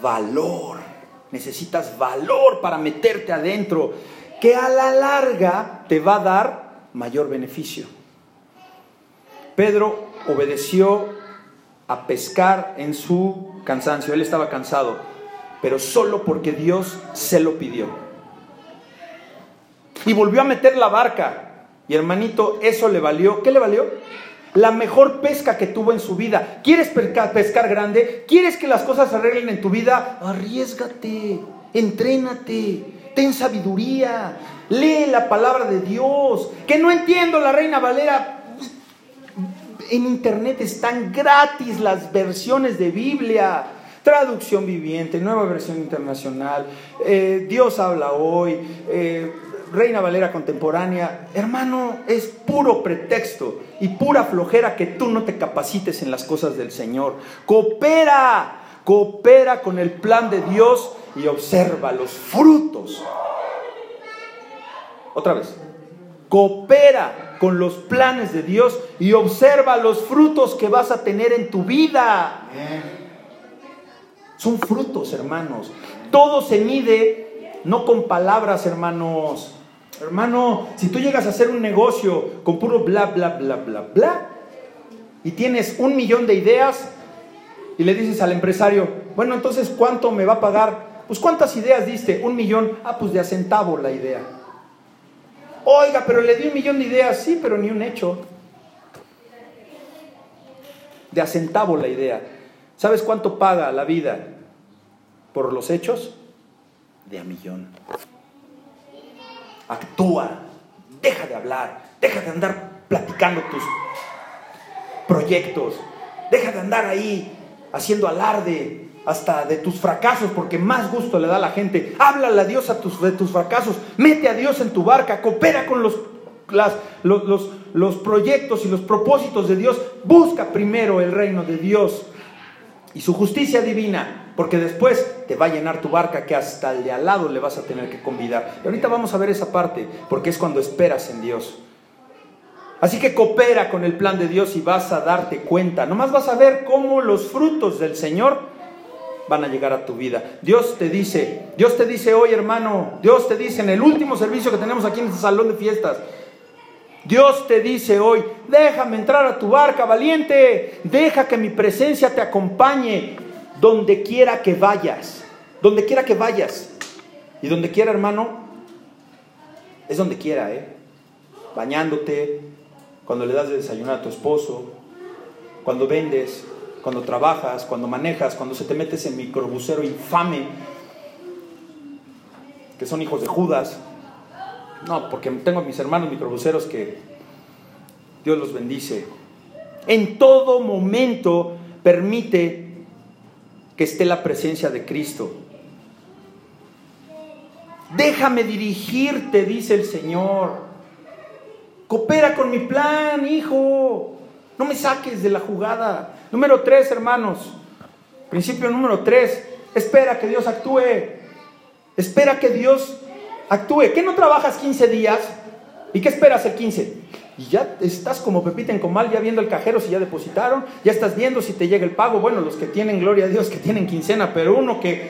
Valor. Necesitas valor para meterte adentro, que a la larga te va a dar mayor beneficio. Pedro obedeció a pescar en su cansancio. Él estaba cansado, pero solo porque Dios se lo pidió. Y volvió a meter la barca y hermanito, eso le valió. ¿Qué le valió? La mejor pesca que tuvo en su vida. ¿Quieres pescar, grande? ¿Quieres que las cosas se arreglen en tu vida? Arriesgate, entrénate, ten sabiduría, lee la palabra de Dios. Que no entiendo la Reina Valera. En internet están gratis las versiones de Biblia traducción viviente, nueva versión internacional, eh, Dios habla hoy, eh, Reina Valera contemporánea, hermano, es puro pretexto y pura flojera que tú no te capacites en las cosas del Señor. Coopera, coopera con el plan de Dios y observa los frutos. Otra vez, coopera con los planes de Dios y observa los frutos que vas a tener en tu vida. Son frutos, hermanos. Todo se mide no con palabras, hermanos. Hermano, si tú llegas a hacer un negocio con puro bla, bla, bla, bla, bla, y tienes un millón de ideas, y le dices al empresario, bueno, entonces, ¿cuánto me va a pagar? Pues, ¿cuántas ideas diste? Un millón. Ah, pues de a centavo la idea. Oiga, pero le di un millón de ideas. Sí, pero ni un hecho. De a centavo la idea. ¿Sabes cuánto paga la vida por los hechos? de a millón. Actúa, deja de hablar, deja de andar platicando tus proyectos, deja de andar ahí haciendo alarde hasta de tus fracasos, porque más gusto le da a la gente. Háblale a Dios tus, de tus fracasos, mete a Dios en tu barca, coopera con los, los, los proyectos y los propósitos de Dios. Busca primero el reino de Dios y su justicia divina, porque después te va a llenar tu barca que hasta el de al lado le vas a tener que convidar. Y ahorita vamos a ver esa parte, porque es cuando esperas en Dios. Así que coopera con el plan de Dios y vas a darte cuenta. Nomás vas a ver cómo los frutos del Señor van a llegar a tu vida. Dios te dice, Dios te dice hoy hermano, Dios te dice en el último servicio que tenemos aquí en este salón de fiestas, Dios te dice hoy, déjame entrar a tu barca, valiente, deja que mi presencia te acompañe donde quiera que vayas, donde quiera que vayas. Y donde quiera, hermano, es donde quiera, ¿eh? Bañándote, cuando le das de desayunar a tu esposo, cuando vendes, cuando trabajas, cuando manejas, cuando se te metes en microbusero infame, que son hijos de Judas. No, porque tengo a mis hermanos microbuseros que Dios los bendice. En todo momento permite que esté la presencia de Cristo. Déjame dirigirte, dice el Señor. Coopera con mi plan, hijo. No me saques de la jugada. Número tres, hermanos. Principio número tres. Espera que Dios actúe. Espera que Dios actúe. ¿Qué no trabajas 15 días? ¿Y qué esperas el 15? Y ya estás como Pepita en Comal, ya viendo el cajero si ya depositaron, ya estás viendo si te llega el pago. Bueno, los que tienen, gloria a Dios, que tienen quincena, pero uno que eh,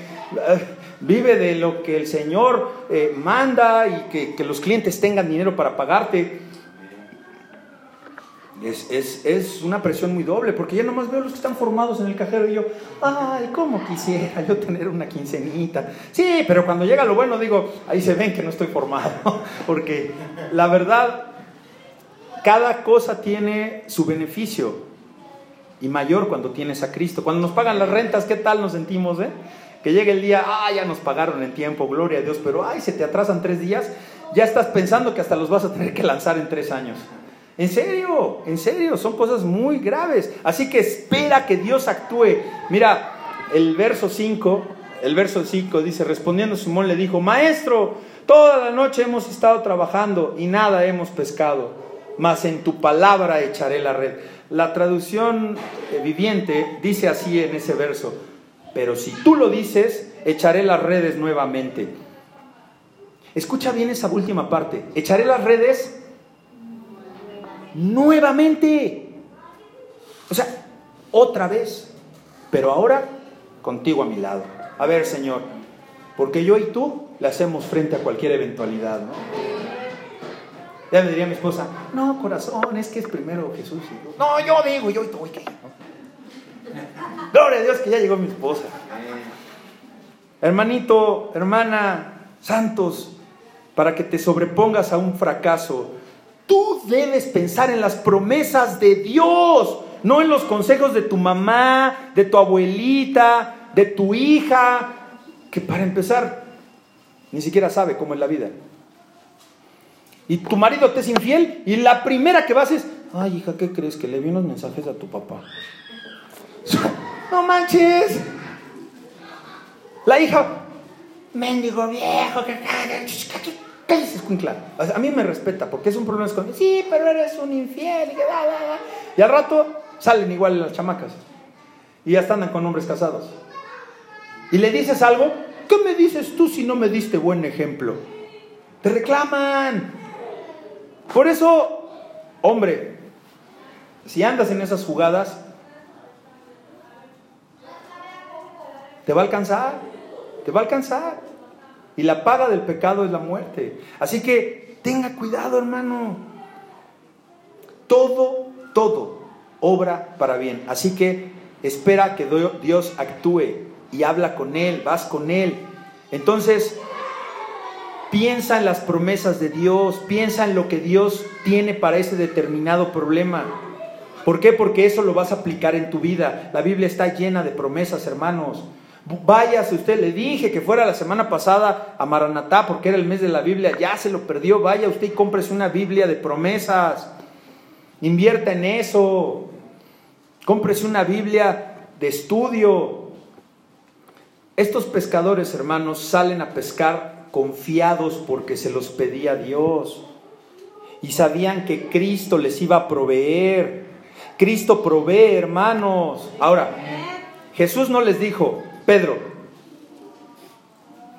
vive de lo que el Señor eh, manda y que, que los clientes tengan dinero para pagarte, es, una presión muy doble, porque ya nomás veo los que están formados en el cajero y yo, ay, ¿cómo quisiera yo tener una quincenita? Sí, pero cuando llega lo bueno digo, ahí se ven que no estoy formado, porque la verdad, cada cosa tiene su beneficio y mayor cuando tienes a Cristo. Cuando nos pagan las rentas, ¿qué tal nos sentimos? Eh? Que llegue el día, ah, ya nos pagaron en tiempo, gloria a Dios, pero ay, se te atrasan tres días, ya estás pensando que hasta los vas a tener que lanzar en tres años. En serio, en serio, son cosas muy graves. Así que espera que Dios actúe. Mira, el verso 5, el verso 5 dice, respondiendo Simón le dijo, Maestro, toda la noche hemos estado trabajando y nada hemos pescado, mas en tu palabra echaré la red. La traducción eh, viviente dice así en ese verso, pero si tú lo dices, echaré las redes nuevamente. Escucha bien esa última parte, echaré las redes nuevamente. O sea, otra vez, pero ahora contigo a mi lado. A ver, Señor, porque yo y tú le hacemos frente a cualquier eventualidad, ¿no? Ya me diría mi esposa, no, corazón, es que es primero Jesús. no, yo digo, yo y tú, ¿qué? Gloria a Dios que ya llegó mi esposa. Hermanito, hermana, santos, para que te sobrepongas a un fracaso, Tú debes pensar en las promesas de Dios, no en los consejos de tu mamá, de tu abuelita, de tu hija, que para empezar ni siquiera sabe cómo es la vida. Y tu marido te es infiel y la primera que vas es, ay hija, ¿qué crees? Que le vi unos mensajes a tu papá. No manches. La hija, mendigo viejo, que cállese, escuincla. A mí me respeta porque es un problema con sí, pero eres un infiel. Y, al rato salen igual las chamacas. Y ya están con hombres casados. Y le dices algo, ¿qué me dices tú si no me diste buen ejemplo? Te reclaman. Por eso, hombre, si andas en esas jugadas, te va a alcanzar, te va a alcanzar. Y la paga del pecado es la muerte. Así que tenga cuidado, hermano. Todo, todo obra para bien. Así que espera que Dios actúe y habla con Él, vas con Él. Entonces, piensa en las promesas de Dios, piensa en lo que Dios tiene para ese determinado problema. ¿Por qué? Porque eso lo vas a aplicar en tu vida. La Biblia está llena de promesas, hermanos. Váyase usted, le dije que fuera la semana pasada a Maranatá porque era el mes de la Biblia, ya se lo perdió, vaya usted y cómprese una Biblia de promesas, invierta en eso, cómprese una Biblia de estudio. Estos pescadores, hermanos, salen a pescar confiados porque se los pedía Dios y sabían que Cristo les iba a proveer. Cristo provee, hermanos. Ahora, Jesús no les dijo, Pedro,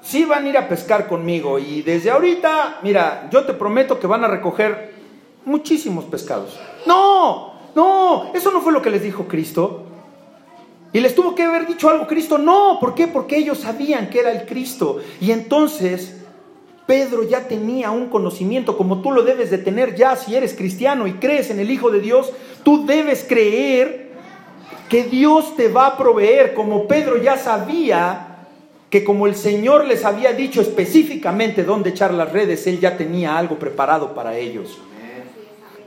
sí van a ir a pescar conmigo y desde ahorita, mira, yo te prometo que van a recoger muchísimos pescados. No, no, eso no fue lo que les dijo Cristo. Y les tuvo que haber dicho algo Cristo. No, ¿por qué? Porque ellos sabían que era el Cristo. Y entonces Pedro ya tenía un conocimiento como tú lo debes de tener ya si eres cristiano y crees en el Hijo de Dios. Tú debes creer que Dios te va a proveer, como Pedro ya sabía que como el Señor les había dicho específicamente dónde echar las redes, él ya tenía algo preparado para ellos.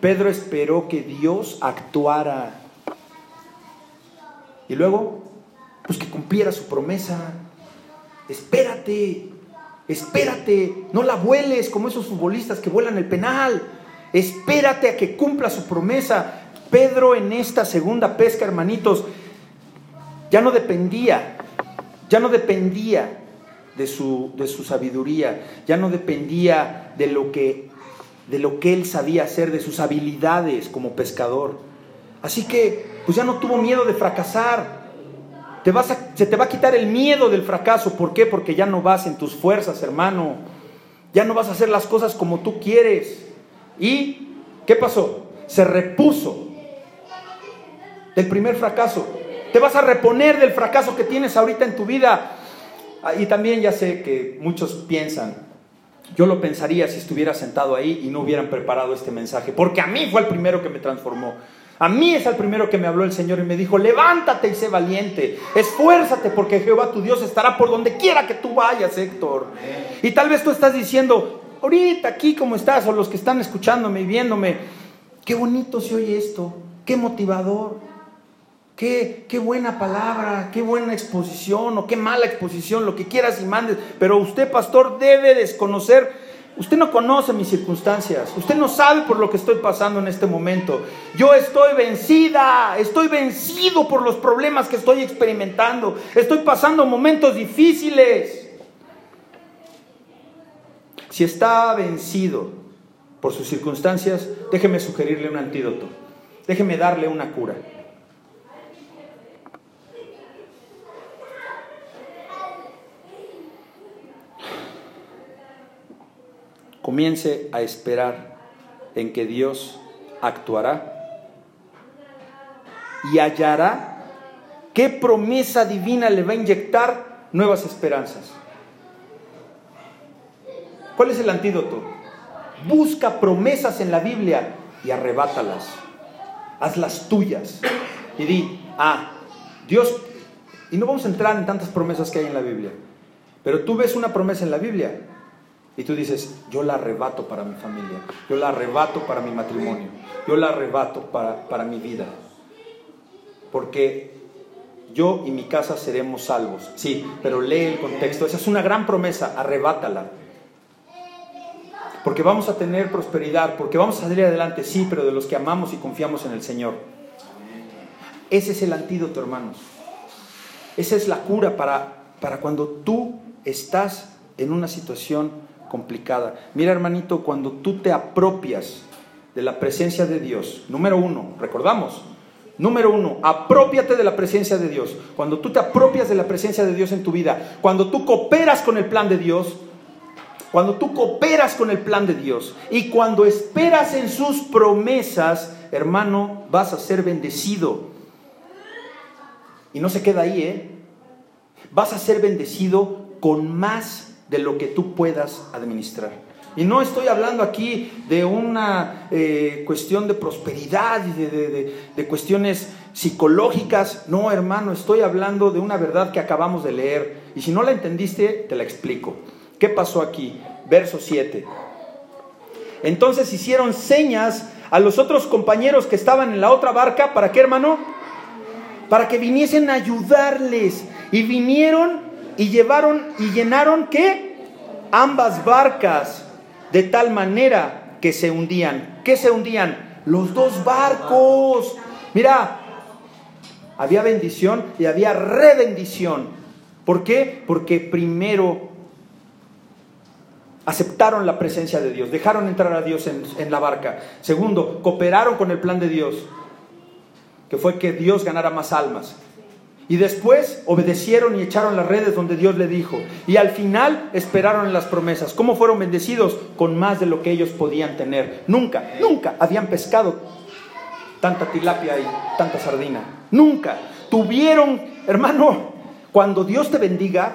Pedro esperó que Dios actuara. Y luego, pues que cumpliera su promesa. Espérate, espérate, no la vueles como esos futbolistas que vuelan el penal. Espérate a que cumpla su promesa. Pedro en esta segunda pesca, hermanitos, ya no dependía, ya no dependía de su, de su sabiduría, ya no dependía de lo, que, de lo que él sabía hacer, de sus habilidades como pescador. Así que, pues ya no tuvo miedo de fracasar. Te vas se te va a quitar el miedo del fracaso. ¿Por qué? Porque ya no vas en tus fuerzas, hermano. Ya no vas a hacer las cosas como tú quieres. ¿Y qué pasó? Se repuso del primer fracaso. Te vas a reponer del fracaso que tienes ahorita en tu vida. Ah, y también ya sé que muchos piensan, yo lo pensaría si estuviera sentado ahí y no hubieran preparado este mensaje, porque a mí fue el primero que me transformó. A mí es el primero que me habló el Señor y me dijo, levántate y sé valiente, esfuérzate porque Jehová tu Dios estará por donde quiera que tú vayas, Héctor. Y tal vez tú estás diciendo, ahorita aquí como estás, o los que están escuchándome y viéndome, qué bonito se oye esto, qué motivador. Qué, buena palabra, qué buena exposición o qué mala exposición, lo que quieras y mandes. Pero usted, pastor, debe desconocer. Usted no conoce mis circunstancias. Usted no sabe por lo que estoy pasando en este momento. Yo estoy vencida. Estoy vencido por los problemas que estoy experimentando. Estoy pasando momentos difíciles. Si está vencido por sus circunstancias, déjeme sugerirle un antídoto. Déjeme darle una cura. Comience a esperar en que Dios actuará y hallará qué promesa divina le va a inyectar nuevas esperanzas. ¿Cuál es el antídoto? Busca promesas en la Biblia y arrebátalas. Hazlas tuyas. Y di, ah, Dios, y no vamos a entrar en tantas promesas que hay en la Biblia, pero tú ves una promesa en la Biblia y tú dices, yo la arrebato para mi familia, yo la arrebato para mi matrimonio, yo la arrebato para, para mi vida. Porque yo y mi casa seremos salvos. Sí, pero lee el contexto. Esa es una gran promesa, arrebátala. Porque vamos a tener prosperidad, porque vamos a salir adelante, sí, pero de los que amamos y confiamos en el Señor. Ese es el antídoto, hermanos. Esa es la cura para, para cuando tú estás en una situación complicada. Mira, hermanito, cuando tú te apropias de la presencia de Dios, número uno, recordamos, número uno, apropiate de la presencia de Dios. Cuando tú te apropias de la presencia de Dios en tu vida, cuando tú cooperas con el plan de Dios, cuando tú cooperas con el plan de Dios y cuando esperas en sus promesas, hermano, vas a ser bendecido. Y no se queda ahí, ¿eh? Vas a ser bendecido con más de lo que tú puedas administrar. Y no estoy hablando aquí de una eh, cuestión de prosperidad y de, cuestiones psicológicas. No, hermano, estoy hablando de una verdad que acabamos de leer. Y si no la entendiste, te la explico. ¿Qué pasó aquí? Verso 7. Entonces hicieron señas a los otros compañeros que estaban en la otra barca. ¿Para qué, hermano? Para que viniesen a ayudarles Y vinieron y llevaron y llenaron qué? Ambas barcas de tal manera que se hundían. ¿Qué se hundían? Los dos barcos. Mira, había bendición y había rebendición. ¿Por qué? Porque primero aceptaron la presencia de Dios, dejaron entrar a Dios en, en, la barca. Segundo, cooperaron con el plan de Dios, que fue que Dios ganara más almas. Y después obedecieron y echaron las redes donde Dios le dijo. Y al final esperaron las promesas. ¿Cómo fueron bendecidos? Con más de lo que ellos podían tener. Nunca, nunca habían pescado tanta tilapia y tanta sardina. Nunca. Tuvieron, hermano, cuando Dios te bendiga,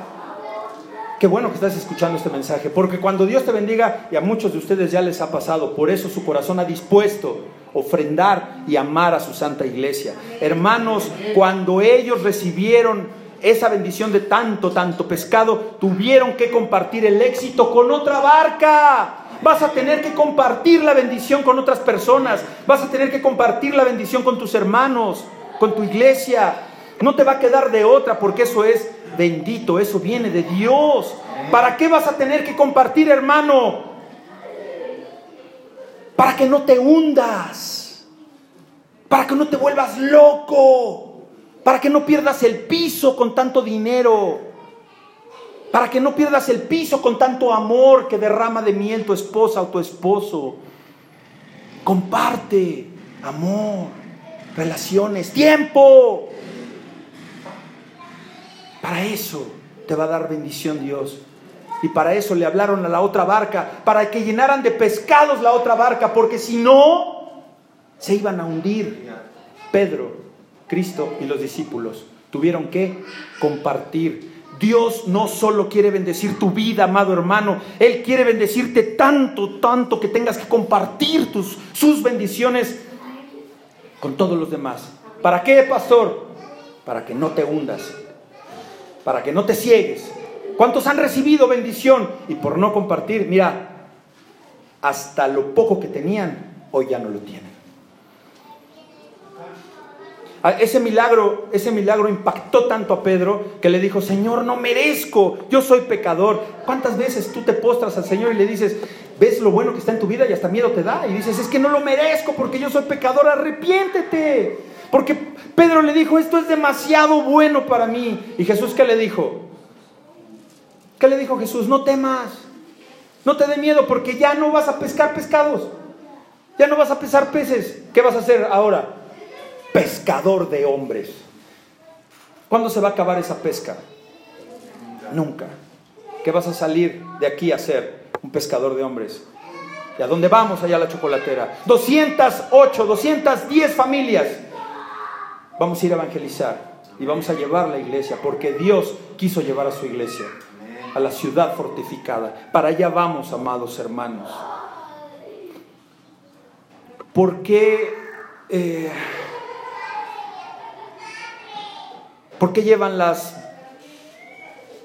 Qué bueno que estás escuchando este mensaje, porque cuando Dios te bendiga, y a muchos de ustedes ya les ha pasado, por eso su corazón ha dispuesto ofrendar y amar a su santa iglesia. Hermanos, cuando ellos recibieron esa bendición de tanto, tanto pescado, tuvieron que compartir el éxito con otra barca. Vas a tener que compartir la bendición con otras personas. Vas a tener que compartir la bendición con tus hermanos, con tu iglesia. No te va a quedar de otra porque eso es bendito, eso viene de Dios. ¿Para qué vas a tener que compartir, hermano? Para que no te hundas, para que no te vuelvas loco, para que no pierdas el piso con tanto dinero, para que no pierdas el piso con tanto amor que derrama de miel tu esposa o tu esposo. Comparte amor, relaciones, tiempo. Para eso te va a dar bendición Dios. Y para eso le hablaron a la otra barca, para que llenaran de pescados la otra barca, porque si no, se iban a hundir. Pedro, Cristo y los discípulos tuvieron que compartir. Dios no solo quiere bendecir tu vida, amado hermano, Él quiere bendecirte tanto, tanto que tengas que compartir tus, sus bendiciones con todos los demás. ¿Para qué, pastor? Para que no te hundas, para que no te ciegues. ¿Cuántos han recibido bendición? Y por no compartir, mira, hasta lo poco que tenían, hoy ya no lo tienen. Ah, ese milagro, ese milagro impactó tanto a Pedro que le dijo, Señor, no merezco, yo soy pecador. ¿Cuántas veces tú te postras al Señor y le dices, ves lo bueno que está en tu vida y hasta miedo te da? Y dices, es que no lo merezco porque yo soy pecador, arrepiéntete. Porque Pedro le dijo, esto es demasiado bueno para mí. Y Jesús, ¿qué le dijo? ¿Qué le dijo Jesús? No temas, no te dé miedo porque ya no vas a pescar pescados, ya no vas a pesar peces. ¿Qué vas a hacer ahora? Pescador de hombres. ¿Cuándo se va a acabar esa pesca? Nunca. ¿Qué vas a salir de aquí a ser? Un pescador de hombres. ¿Y a dónde vamos allá a la chocolatera? 208, 210 familias vamos a ir a evangelizar y vamos a llevar la iglesia, porque Dios quiso llevar a su iglesia a la ciudad fortificada. Para allá vamos, amados hermanos. ¿Por qué, eh, ¿Por qué llevan las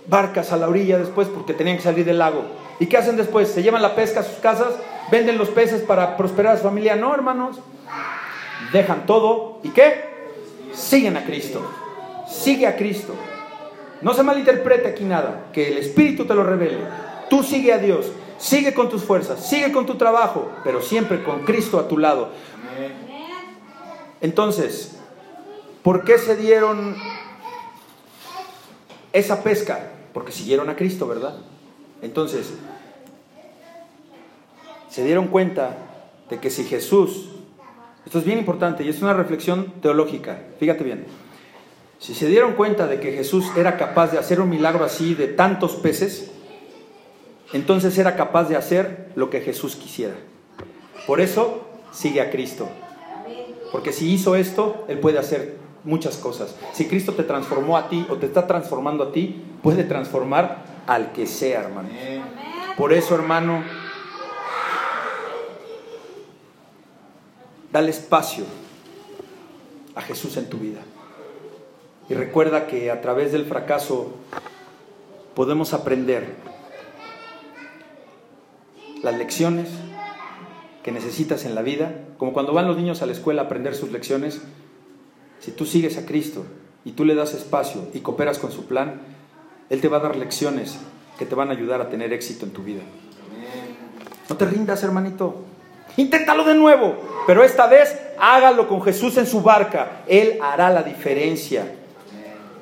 barcas a la orilla después? Porque tenían que salir del lago. ¿Y qué hacen después? ¿Se llevan la pesca a sus casas? ¿Venden los peces para prosperar a su familia? No, hermanos. Dejan todo. ¿Y qué? Siguen a Cristo. Sigue a Cristo. No se malinterprete aquí nada, que el Espíritu te lo revele. Tú sigue a Dios, sigue con tus fuerzas, sigue con tu trabajo, pero siempre con Cristo a tu lado. Entonces, ¿por qué se dieron esa pesca? Porque siguieron a Cristo, ¿verdad? Entonces, se dieron cuenta de que si Jesús esto es bien importante y es una reflexión teológica. Fíjate bien. Si se dieron cuenta de que Jesús era capaz de hacer un milagro así de tantos peces, entonces era capaz de hacer lo que Jesús quisiera. Por eso sigue a Cristo. Porque si hizo esto, Él puede hacer muchas cosas. Si Cristo te transformó a ti o te está transformando a ti, puede transformar al que sea, hermano. Por eso, hermano, Dale espacio a Jesús en tu vida. Y recuerda que a través del fracaso podemos aprender las lecciones que necesitas en la vida, como cuando van los niños a la escuela a aprender sus lecciones. Si tú sigues a Cristo, y tú le das espacio y cooperas con su plan, Él te va a dar lecciones que te van a ayudar a tener éxito en tu vida. No te rindas, hermanito. Inténtalo de nuevo, pero esta vez hágalo con Jesús en su barca. Él hará la diferencia.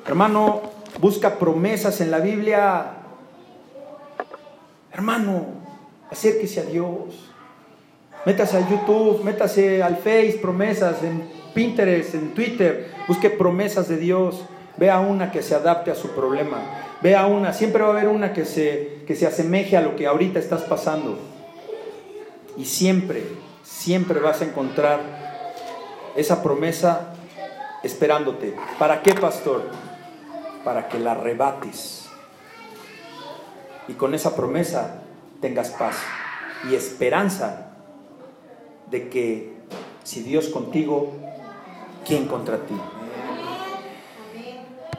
Hermano, busca promesas en la Biblia. Hermano, acérquese a Dios. Métase a YouTube, métase al Face, promesas, en Pinterest, en Twitter. Busque promesas de Dios. Vea una que se adapte a su problema. Vea una, siempre va a haber una que se, que se asemeje a lo que ahorita estás pasando. Y siempre, siempre vas a encontrar esa promesa esperándote. ¿Para qué, pastor? Para que la rebates. Y con esa promesa tengas paz y esperanza de que si Dios contigo, ¿quién contra ti?